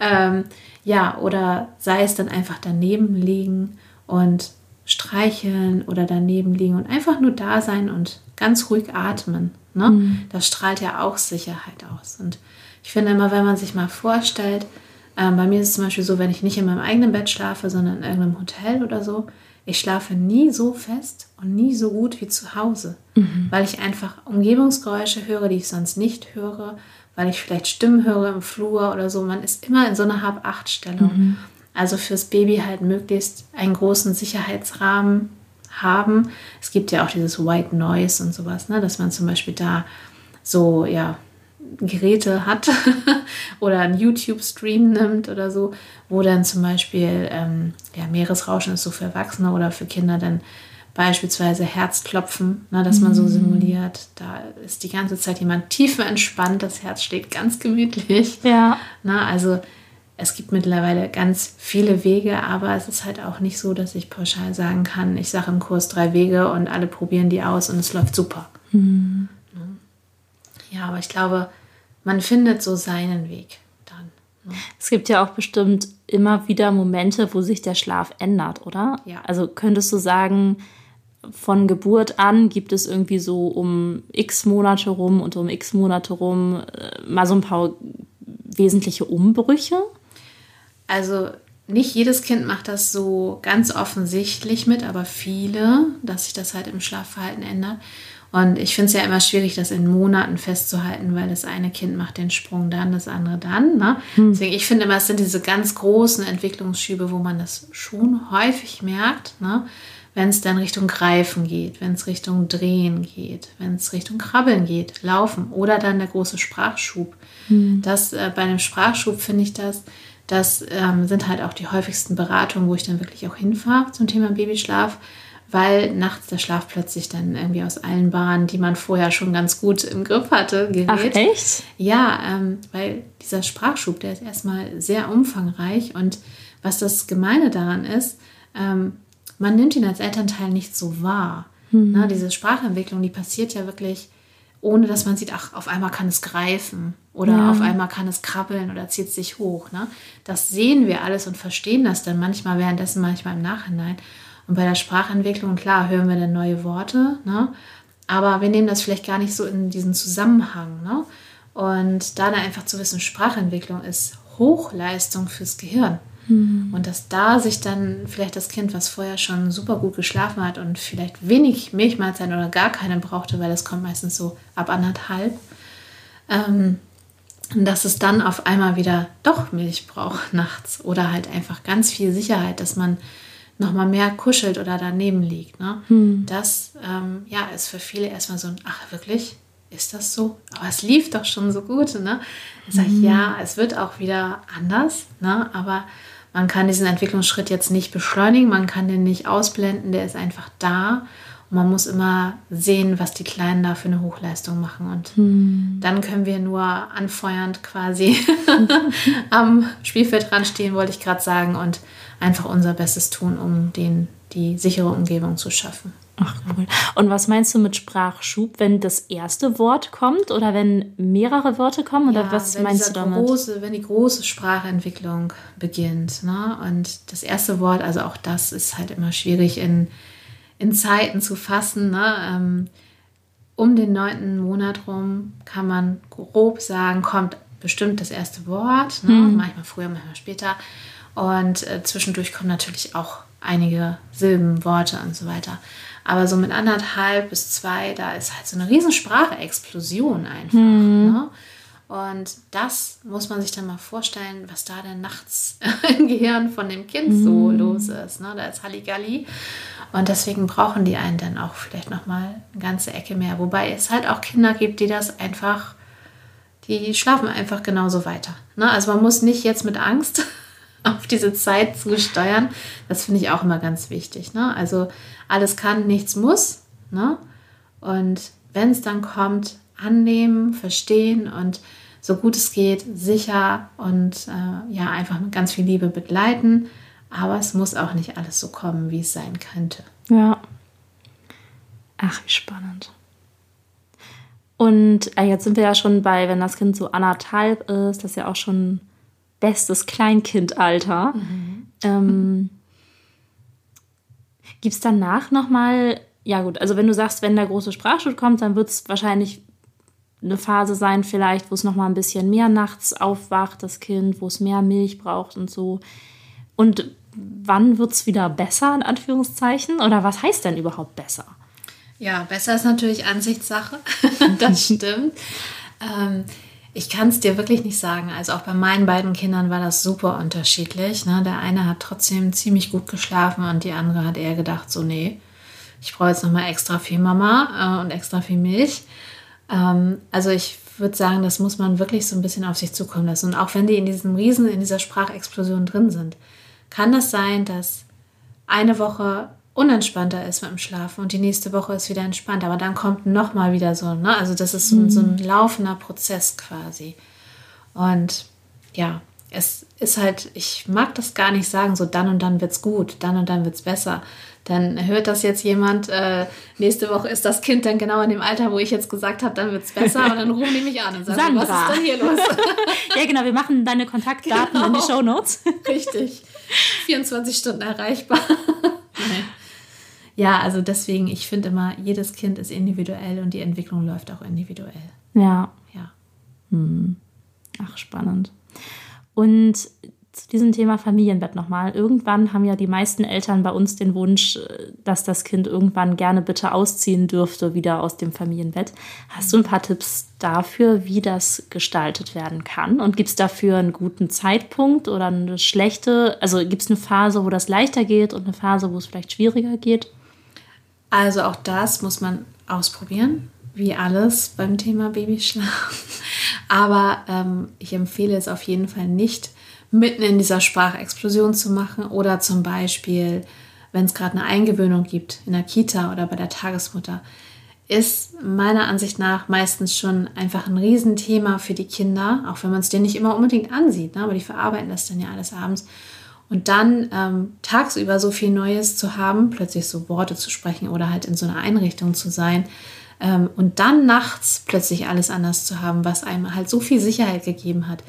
[SPEAKER 2] Ähm, ja, oder sei es dann einfach daneben liegen und streicheln oder daneben liegen und einfach nur da sein und ganz ruhig atmen. Ne? Mhm. Das strahlt ja auch Sicherheit aus. Und ich finde immer, wenn man sich mal vorstellt, äh, bei mir ist es zum Beispiel so, wenn ich nicht in meinem eigenen Bett schlafe, sondern in irgendeinem Hotel oder so, ich schlafe nie so fest und nie so gut wie zu Hause, mhm. weil ich einfach Umgebungsgeräusche höre, die ich sonst nicht höre, weil ich vielleicht Stimmen höre im Flur oder so. Man ist immer in so einer Hab-Acht-Stellung. Mhm. Also fürs Baby halt möglichst einen großen Sicherheitsrahmen haben. Es gibt ja auch dieses White Noise und sowas, ne? dass man zum Beispiel da so, ja, Geräte hat *laughs* oder einen YouTube-Stream nimmt oder so, wo dann zum Beispiel ähm, ja, Meeresrauschen ist so für Erwachsene oder für Kinder dann beispielsweise Herzklopfen, ne, dass man so mhm. simuliert. Da ist die ganze Zeit jemand tiefenentspannt, das Herz schlägt ganz gemütlich. Ja. Na, also es gibt mittlerweile ganz viele Wege, aber es ist halt auch nicht so, dass ich pauschal sagen kann, ich sage im Kurs drei Wege und alle probieren die aus und es läuft super. Mhm. Ja, aber ich glaube, man findet so seinen Weg dann.
[SPEAKER 1] Ne? Es gibt ja auch bestimmt immer wieder Momente, wo sich der Schlaf ändert, oder? Ja. Also könntest du sagen, von Geburt an gibt es irgendwie so um x Monate rum und um x Monate rum äh, mal so ein paar wesentliche Umbrüche?
[SPEAKER 2] Also nicht jedes Kind macht das so ganz offensichtlich mit, aber viele, dass sich das halt im Schlafverhalten ändert. Und ich finde es ja immer schwierig, das in Monaten festzuhalten, weil das eine Kind macht den Sprung dann, das andere dann. Ne? Hm. Deswegen, ich finde immer, es sind diese ganz großen Entwicklungsschübe, wo man das schon häufig merkt, ne? wenn es dann Richtung Greifen geht, wenn es Richtung Drehen geht, wenn es Richtung Krabbeln geht, Laufen oder dann der große Sprachschub. Hm. Das äh, bei einem Sprachschub finde ich das, das ähm, sind halt auch die häufigsten Beratungen, wo ich dann wirklich auch hinfahre zum Thema Babyschlaf weil nachts der Schlaf plötzlich dann irgendwie aus allen Bahnen, die man vorher schon ganz gut im Griff hatte, gerät. Ach echt? Ja, ähm, weil dieser Sprachschub, der ist erstmal sehr umfangreich und was das Gemeine daran ist, ähm, man nimmt ihn als Elternteil nicht so wahr. Mhm. Na, diese Sprachentwicklung, die passiert ja wirklich, ohne dass man sieht, ach, auf einmal kann es greifen oder ja. auf einmal kann es krabbeln oder zieht sich hoch. Ne? Das sehen wir alles und verstehen das dann manchmal währenddessen, manchmal im Nachhinein. Und bei der Sprachentwicklung, klar, hören wir dann neue Worte, ne? aber wir nehmen das vielleicht gar nicht so in diesen Zusammenhang. Ne? Und da dann einfach zu wissen, Sprachentwicklung ist Hochleistung fürs Gehirn. Mhm. Und dass da sich dann vielleicht das Kind, was vorher schon super gut geschlafen hat und vielleicht wenig Milchmahlzeiten oder gar keine brauchte, weil das kommt meistens so ab anderthalb, ähm, dass es dann auf einmal wieder doch Milch braucht nachts oder halt einfach ganz viel Sicherheit, dass man nochmal mehr kuschelt oder daneben liegt. Ne? Hm. Das ähm, ja, ist für viele erstmal so ein, ach wirklich, ist das so? Aber es lief doch schon so gut. Ne? Ich sage, hm. ja, es wird auch wieder anders, ne? aber man kann diesen Entwicklungsschritt jetzt nicht beschleunigen, man kann den nicht ausblenden, der ist einfach da. Und man muss immer sehen, was die Kleinen da für eine Hochleistung machen. Und hm. dann können wir nur anfeuernd quasi *laughs* am Spielfeld dran stehen, wollte ich gerade sagen, und einfach unser Bestes tun, um den, die sichere Umgebung zu schaffen.
[SPEAKER 1] Ach cool. Und was meinst du mit Sprachschub, wenn das erste Wort kommt oder wenn mehrere Worte kommen? Oder ja, was meinst
[SPEAKER 2] du damit? Große, wenn die große Sprachentwicklung beginnt. Ne? Und das erste Wort, also auch das ist halt immer schwierig in, in Zeiten zu fassen. Ne? Ähm, um den neunten Monat rum kann man grob sagen, kommt bestimmt das erste Wort. Ne? Hm. Manchmal früher, manchmal später. Und äh, zwischendurch kommen natürlich auch einige Silben, Worte und so weiter. Aber so mit anderthalb bis zwei, da ist halt so eine riesen Sprache-Explosion einfach. Mhm. Ne? Und das muss man sich dann mal vorstellen, was da denn nachts *laughs* im Gehirn von dem Kind mhm. so los ist. Ne? Da ist Halligalli. Und deswegen brauchen die einen dann auch vielleicht nochmal eine ganze Ecke mehr. Wobei es halt auch Kinder gibt, die das einfach, die schlafen einfach genauso weiter. Ne? Also man muss nicht jetzt mit Angst *laughs* auf diese Zeit zu steuern. Das finde ich auch immer ganz wichtig. Ne? Also alles kann, nichts muss. Ne? Und wenn es dann kommt, annehmen, verstehen und so gut es geht, sicher und äh, ja, einfach mit ganz viel Liebe begleiten. Aber es muss auch nicht alles so kommen, wie es sein könnte.
[SPEAKER 1] Ja. Ach, wie spannend. Und äh, jetzt sind wir ja schon bei, wenn das Kind so anderthalb ist, das ist ja auch schon bestes Kleinkindalter. Mhm. Ähm, Gibt es danach nochmal, ja gut, also wenn du sagst, wenn der große Sprachschutz kommt, dann wird es wahrscheinlich eine Phase sein, vielleicht, wo es nochmal ein bisschen mehr nachts aufwacht, das Kind, wo es mehr Milch braucht und so. Und wann wird es wieder besser, in Anführungszeichen? Oder was heißt denn überhaupt besser?
[SPEAKER 2] Ja, besser ist natürlich Ansichtssache. *laughs* das *laughs* stimmt. Ähm, ich kann es dir wirklich nicht sagen. Also auch bei meinen beiden Kindern war das super unterschiedlich. Ne? Der eine hat trotzdem ziemlich gut geschlafen und die andere hat eher gedacht, so nee, ich brauche jetzt nochmal extra viel Mama äh, und extra viel Milch. Ähm, also ich würde sagen, das muss man wirklich so ein bisschen auf sich zukommen lassen. Und auch wenn die in diesem Riesen, in dieser Sprachexplosion drin sind, kann das sein, dass eine Woche unentspannter ist mit dem Schlafen und die nächste Woche ist wieder entspannt. Aber dann kommt nochmal wieder so, ne? Also das ist so, mhm. so ein laufender Prozess quasi. Und ja, es ist halt, ich mag das gar nicht sagen, so dann und dann wird es gut, dann und dann wird es besser. Dann hört das jetzt jemand, äh, nächste Woche ist das Kind dann genau in dem Alter, wo ich jetzt gesagt habe, dann wird es besser und dann rufen die mich an und sagen, was ist denn hier los? *laughs*
[SPEAKER 1] ja, genau, wir machen deine Kontaktdaten genau. in die genau. Show Notes.
[SPEAKER 2] Richtig. 24 Stunden erreichbar. Ja, also deswegen, ich finde immer, jedes Kind ist individuell und die Entwicklung läuft auch individuell.
[SPEAKER 1] Ja.
[SPEAKER 2] Ja.
[SPEAKER 1] Hm. Ach, spannend. Und zu diesem Thema Familienbett nochmal. Irgendwann haben ja die meisten Eltern bei uns den Wunsch, äh, dass das Kind irgendwann gerne bitte ausziehen dürfte, wieder aus dem Familienbett. Hast du ein paar Tipps dafür, wie das gestaltet werden kann? Und gibt es dafür einen guten Zeitpunkt oder eine schlechte? Also gibt es eine Phase, wo das leichter geht und eine Phase, wo es vielleicht schwieriger geht?
[SPEAKER 2] Also auch das muss man ausprobieren, wie alles beim Thema Babyschlaf. *laughs* Aber ähm, ich empfehle es auf jeden Fall nicht, mitten in dieser Sprachexplosion zu machen oder zum Beispiel, wenn es gerade eine Eingewöhnung gibt in der Kita oder bei der Tagesmutter, ist meiner Ansicht nach meistens schon einfach ein Riesenthema für die Kinder, auch wenn man es denen nicht immer unbedingt ansieht, ne? aber die verarbeiten das dann ja alles abends. Und dann ähm, tagsüber so viel Neues zu haben, plötzlich so Worte zu sprechen oder halt in so einer Einrichtung zu sein ähm, und dann nachts plötzlich alles anders zu haben, was einem halt so viel Sicherheit gegeben hat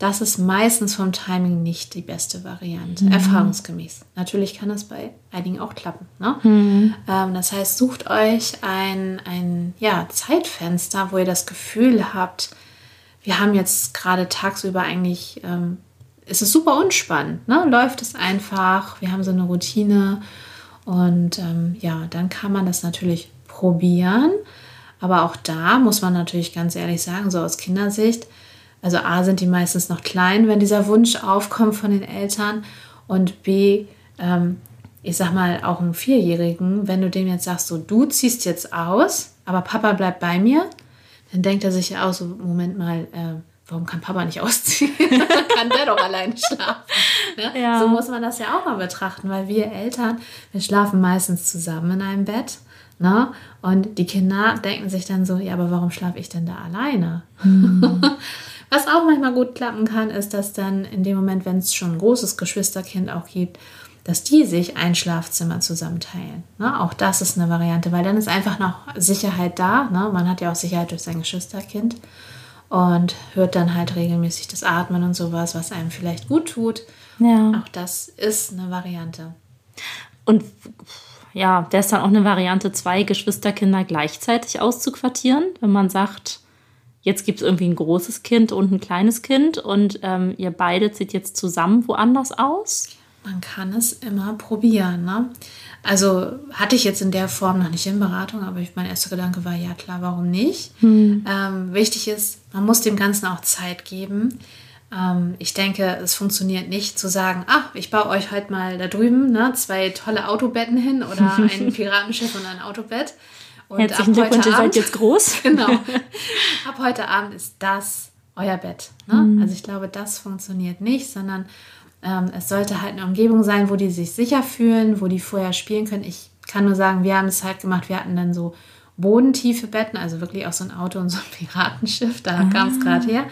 [SPEAKER 2] das ist meistens vom Timing nicht die beste Variante, mhm. erfahrungsgemäß. Natürlich kann das bei einigen auch klappen. Ne? Mhm. Ähm, das heißt, sucht euch ein, ein ja, Zeitfenster, wo ihr das Gefühl habt, wir haben jetzt gerade tagsüber eigentlich, ähm, ist es super unspannend, ne? läuft es einfach, wir haben so eine Routine und ähm, ja, dann kann man das natürlich probieren. Aber auch da muss man natürlich ganz ehrlich sagen, so aus Kindersicht, also A sind die meistens noch klein, wenn dieser Wunsch aufkommt von den Eltern. Und B, ähm, ich sag mal, auch einen Vierjährigen, wenn du dem jetzt sagst, so du ziehst jetzt aus, aber Papa bleibt bei mir, dann denkt er sich ja auch so, Moment mal, äh, warum kann Papa nicht ausziehen? *laughs* kann der doch alleine schlafen. Ne? Ja. So muss man das ja auch mal betrachten, weil wir Eltern, wir schlafen meistens zusammen in einem Bett. Ne? Und die Kinder denken sich dann so, ja, aber warum schlafe ich denn da alleine? Hm. *laughs* Was auch manchmal gut klappen kann, ist, dass dann in dem Moment, wenn es schon ein großes Geschwisterkind auch gibt, dass die sich ein Schlafzimmer zusammenteilen. Ne? Auch das ist eine Variante, weil dann ist einfach noch Sicherheit da. Ne? Man hat ja auch Sicherheit durch sein Geschwisterkind und hört dann halt regelmäßig das Atmen und sowas, was einem vielleicht gut tut. Ja. Auch das ist eine Variante.
[SPEAKER 1] Und ja, da ist dann auch eine Variante, zwei Geschwisterkinder gleichzeitig auszuquartieren, wenn man sagt, jetzt gibt es irgendwie ein großes Kind und ein kleines Kind und ähm, ihr beide zieht jetzt zusammen woanders aus?
[SPEAKER 2] Man kann es immer probieren. Ne? Also hatte ich jetzt in der Form noch nicht in Beratung, aber mein erster Gedanke war, ja klar, warum nicht? Hm. Ähm, wichtig ist, man muss dem Ganzen auch Zeit geben. Ähm, ich denke, es funktioniert nicht zu sagen, ach, ich baue euch halt mal da drüben ne, zwei tolle Autobetten hin oder ein *laughs* Piratenschiff und ein Autobett. Und Herzlichen Glückwunsch, ihr seid jetzt groß. *laughs* genau. *laughs* Ab heute Abend ist das euer Bett. Ne? Mhm. Also ich glaube, das funktioniert nicht, sondern ähm, es sollte halt eine Umgebung sein, wo die sich sicher fühlen, wo die vorher spielen können. Ich kann nur sagen, wir haben es halt gemacht, wir hatten dann so bodentiefe Betten, also wirklich auch so ein Auto und so ein *laughs* Piratenschiff, da ah. kam es gerade her,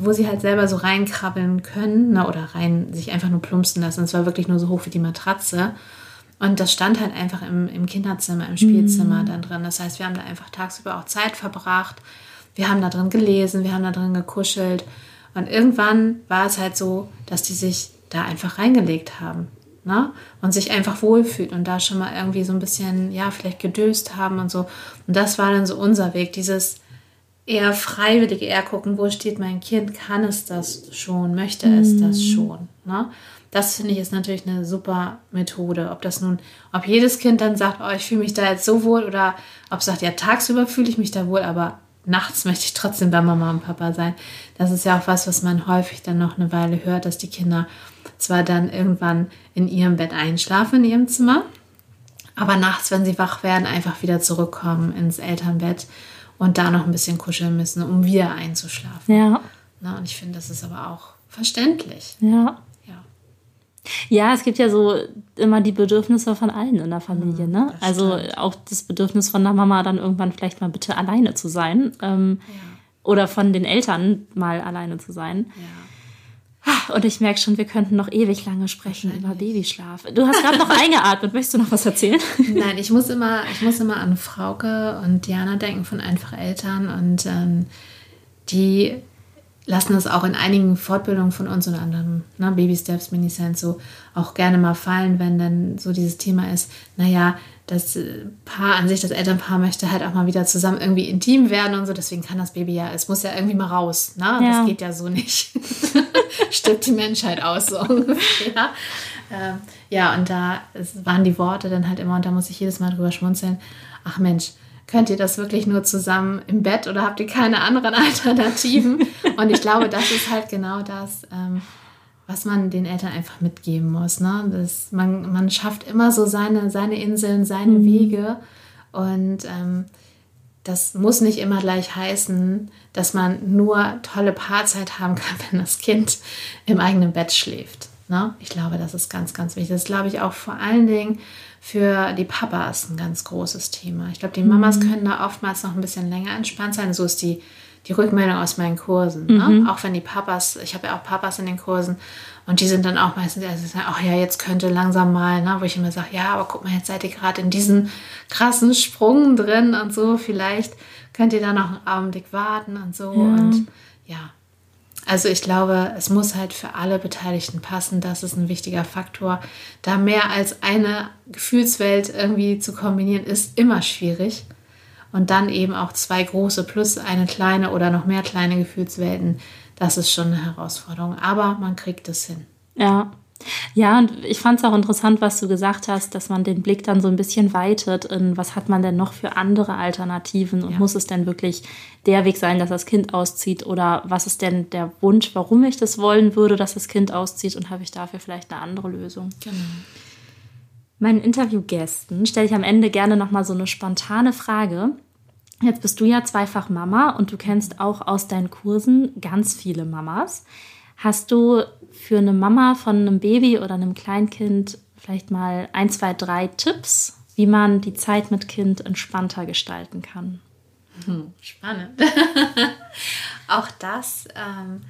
[SPEAKER 2] wo sie halt selber so reinkrabbeln können ne, oder rein sich einfach nur plumpsen lassen. Es war wirklich nur so hoch wie die Matratze. Und das stand halt einfach im, im Kinderzimmer, im Spielzimmer mhm. dann drin. Das heißt, wir haben da einfach tagsüber auch Zeit verbracht. Wir haben da drin gelesen, wir haben da drin gekuschelt. Und irgendwann war es halt so, dass die sich da einfach reingelegt haben. Ne? Und sich einfach wohlfühlt und da schon mal irgendwie so ein bisschen, ja, vielleicht gedöst haben und so. Und das war dann so unser Weg, dieses eher freiwillige, eher gucken, wo steht mein Kind, kann es das schon, möchte es das mhm. schon. Ne? das finde ich ist natürlich eine super Methode. Ob das nun, ob jedes Kind dann sagt, oh, ich fühle mich da jetzt so wohl oder ob es sagt, ja, tagsüber fühle ich mich da wohl, aber nachts möchte ich trotzdem bei Mama und Papa sein. Das ist ja auch was, was man häufig dann noch eine Weile hört, dass die Kinder zwar dann irgendwann in ihrem Bett einschlafen, in ihrem Zimmer, aber nachts, wenn sie wach werden, einfach wieder zurückkommen ins Elternbett und da noch ein bisschen kuscheln müssen, um wieder einzuschlafen. Ja. Na, und ich finde, das ist aber auch verständlich.
[SPEAKER 1] Ja. Ja. Es gibt ja so immer die Bedürfnisse von allen in der Familie, mhm, ne? Also auch das Bedürfnis von der Mama dann irgendwann vielleicht mal bitte alleine zu sein. Ähm, ja. Oder von den Eltern mal alleine zu sein. Ja. Und ich merke schon, wir könnten noch ewig lange sprechen über Babyschlaf. Du hast gerade noch *laughs* eingeatmet. Möchtest du noch was erzählen?
[SPEAKER 2] Nein, ich muss immer, ich muss immer an Frauke und Diana denken von Einfach Eltern. Und ähm, die lassen das auch in einigen Fortbildungen von uns und anderen, ne, Baby Steps, Mini Sense, so auch gerne mal fallen, wenn dann so dieses Thema ist, naja, das äh, Paar an sich, das Elternpaar möchte halt auch mal wieder zusammen irgendwie intim werden und so. Deswegen kann das Baby ja, es muss ja irgendwie mal raus. Ne? Ja. Das geht ja so nicht. *laughs* Stirbt die Menschheit aus, so *laughs* ungefähr. Ähm, ja, und da waren die Worte dann halt immer, und da muss ich jedes Mal drüber schmunzeln. Ach Mensch, könnt ihr das wirklich nur zusammen im Bett oder habt ihr keine anderen *laughs* Alternativen? Und ich glaube, das ist halt genau das. Ähm, was man den Eltern einfach mitgeben muss. Ne? Das, man, man schafft immer so seine, seine Inseln, seine mhm. Wege und ähm, das muss nicht immer gleich heißen, dass man nur tolle Paarzeit haben kann, *laughs* wenn das Kind im eigenen Bett schläft. Ne? Ich glaube, das ist ganz, ganz wichtig. Das glaube ich auch vor allen Dingen für die Papas ein ganz großes Thema. Ich glaube, die Mamas mhm. können da oftmals noch ein bisschen länger entspannt sein. So ist die die Rückmeldung aus meinen Kursen. Ne? Mhm. Auch wenn die Papas, ich habe ja auch Papas in den Kursen und die sind dann auch meistens, also sagen, ach ja, jetzt könnte langsam mal, ne? wo ich immer sage, ja, aber guck mal, jetzt seid ihr gerade in diesem krassen Sprung drin und so, vielleicht könnt ihr da noch einen Augenblick warten und so. Ja. Und ja, also ich glaube, es muss halt für alle Beteiligten passen. Das ist ein wichtiger Faktor. Da mehr als eine Gefühlswelt irgendwie zu kombinieren, ist immer schwierig und dann eben auch zwei große plus eine kleine oder noch mehr kleine Gefühlswelten, das ist schon eine Herausforderung. Aber man kriegt es hin.
[SPEAKER 1] Ja. Ja, und ich fand es auch interessant, was du gesagt hast, dass man den Blick dann so ein bisschen weitet in, was hat man denn noch für andere Alternativen und ja. muss es denn wirklich der Weg sein, dass das Kind auszieht oder was ist denn der Wunsch, warum ich das wollen würde, dass das Kind auszieht und habe ich dafür vielleicht eine andere Lösung? Genau. Meinen Interviewgästen stelle ich am Ende gerne nochmal so eine spontane Frage. Jetzt bist du ja zweifach Mama und du kennst auch aus deinen Kursen ganz viele Mamas. Hast du für eine Mama von einem Baby oder einem Kleinkind vielleicht mal ein, zwei, drei Tipps, wie man die Zeit mit Kind entspannter gestalten kann?
[SPEAKER 2] Hm, spannend. *laughs* auch das. Ähm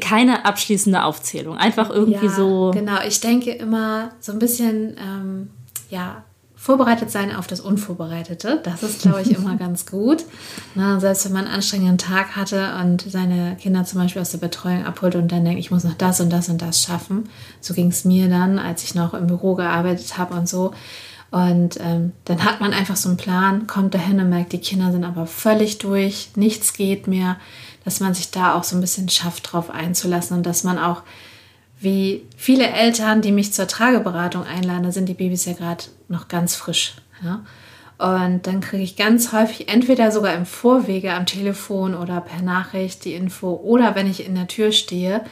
[SPEAKER 1] keine abschließende Aufzählung. Einfach irgendwie ja, so.
[SPEAKER 2] Genau, ich denke immer so ein bisschen, ähm, ja, vorbereitet sein auf das Unvorbereitete. Das ist, glaube ich, immer *laughs* ganz gut. Na, selbst wenn man einen anstrengenden Tag hatte und seine Kinder zum Beispiel aus der Betreuung abholt und dann denkt, ich muss noch das und das und das schaffen. So ging es mir dann, als ich noch im Büro gearbeitet habe und so. Und ähm, dann hat man einfach so einen Plan, kommt dahin und merkt, die Kinder sind aber völlig durch, nichts geht mehr dass man sich da auch so ein bisschen schafft, drauf einzulassen und dass man auch, wie viele Eltern, die mich zur Trageberatung einladen, da sind die Babys ja gerade noch ganz frisch. Ja? Und dann kriege ich ganz häufig entweder sogar im Vorwege am Telefon oder per Nachricht die Info oder wenn ich in der Tür stehe.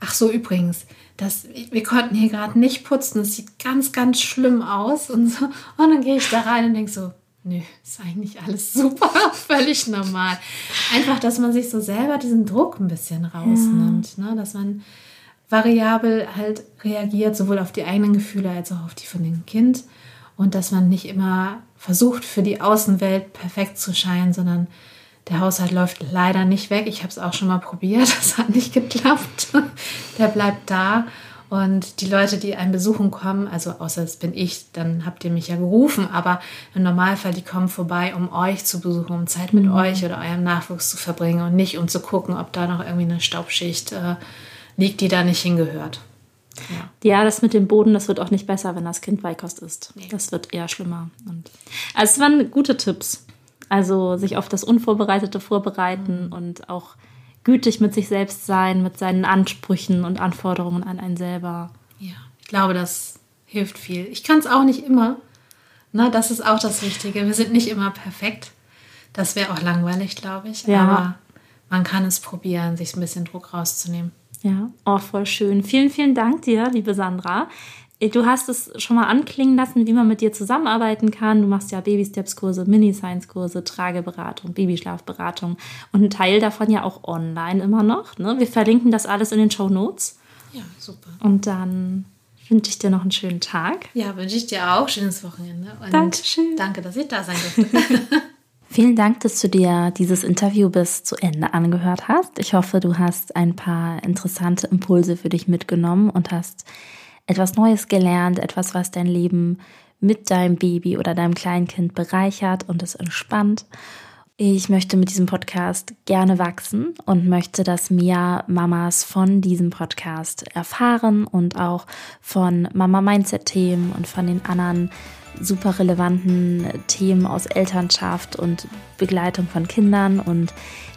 [SPEAKER 2] Ach so, übrigens, das, wir konnten hier gerade nicht putzen, es sieht ganz, ganz schlimm aus und so. Und dann gehe ich da rein und denke so, nö, ist eigentlich alles super, *laughs* völlig normal. Einfach, dass man sich so selber diesen Druck ein bisschen rausnimmt, ja. ne? dass man variabel halt reagiert, sowohl auf die eigenen Gefühle als auch auf die von dem Kind und dass man nicht immer versucht, für die Außenwelt perfekt zu scheinen, sondern der Haushalt läuft leider nicht weg. Ich habe es auch schon mal probiert, *laughs* das hat nicht geklappt. Der bleibt da und die Leute, die einen besuchen kommen, also außer es bin ich, dann habt ihr mich ja gerufen, aber im Normalfall, die kommen vorbei, um euch zu besuchen, um Zeit mit mhm. euch oder eurem Nachwuchs zu verbringen und nicht um zu gucken, ob da noch irgendwie eine Staubschicht äh, liegt, die da nicht hingehört.
[SPEAKER 1] Ja. ja, das mit dem Boden, das wird auch nicht besser, wenn das Kind Beikost ist. Nee. Das wird eher schlimmer. Und, also es waren gute Tipps. Also sich auf das Unvorbereitete vorbereiten mhm. und auch gütig mit sich selbst sein, mit seinen Ansprüchen und Anforderungen an einen selber.
[SPEAKER 2] Ja, ich glaube, das hilft viel. Ich kann es auch nicht immer. Na, das ist auch das Wichtige. Wir sind nicht immer perfekt. Das wäre auch langweilig, glaube ich. Ja. Aber man kann es probieren, sich ein bisschen Druck rauszunehmen.
[SPEAKER 1] Ja, oh, voll schön. Vielen, vielen Dank dir, liebe Sandra. Du hast es schon mal anklingen lassen, wie man mit dir zusammenarbeiten kann. Du machst ja Baby-Steps-Kurse, Mini-Science-Kurse, Trageberatung, Babyschlafberatung und ein Teil davon ja auch online immer noch. Ne? Wir verlinken das alles in den Show Notes.
[SPEAKER 2] Ja, super.
[SPEAKER 1] Und dann wünsche ich dir noch einen schönen Tag.
[SPEAKER 2] Ja, wünsche ich dir auch. Schönes Wochenende.
[SPEAKER 1] Und Dankeschön.
[SPEAKER 2] Danke, dass ich da sein durfte. *laughs*
[SPEAKER 1] Vielen Dank, dass du dir dieses Interview bis zu Ende angehört hast. Ich hoffe, du hast ein paar interessante Impulse für dich mitgenommen und hast etwas Neues gelernt, etwas, was dein Leben mit deinem Baby oder deinem Kleinkind bereichert und es entspannt. Ich möchte mit diesem Podcast gerne wachsen und möchte, dass mehr Mamas von diesem Podcast erfahren und auch von Mama Mindset Themen und von den anderen super relevanten Themen aus Elternschaft und Begleitung von Kindern. Und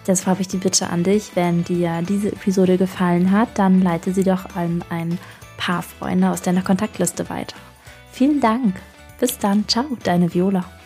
[SPEAKER 1] deshalb habe ich die Bitte an dich, wenn dir diese Episode gefallen hat, dann leite sie doch an ein paar Freunde aus deiner Kontaktliste weiter. Vielen Dank. Bis dann. Ciao, deine Viola.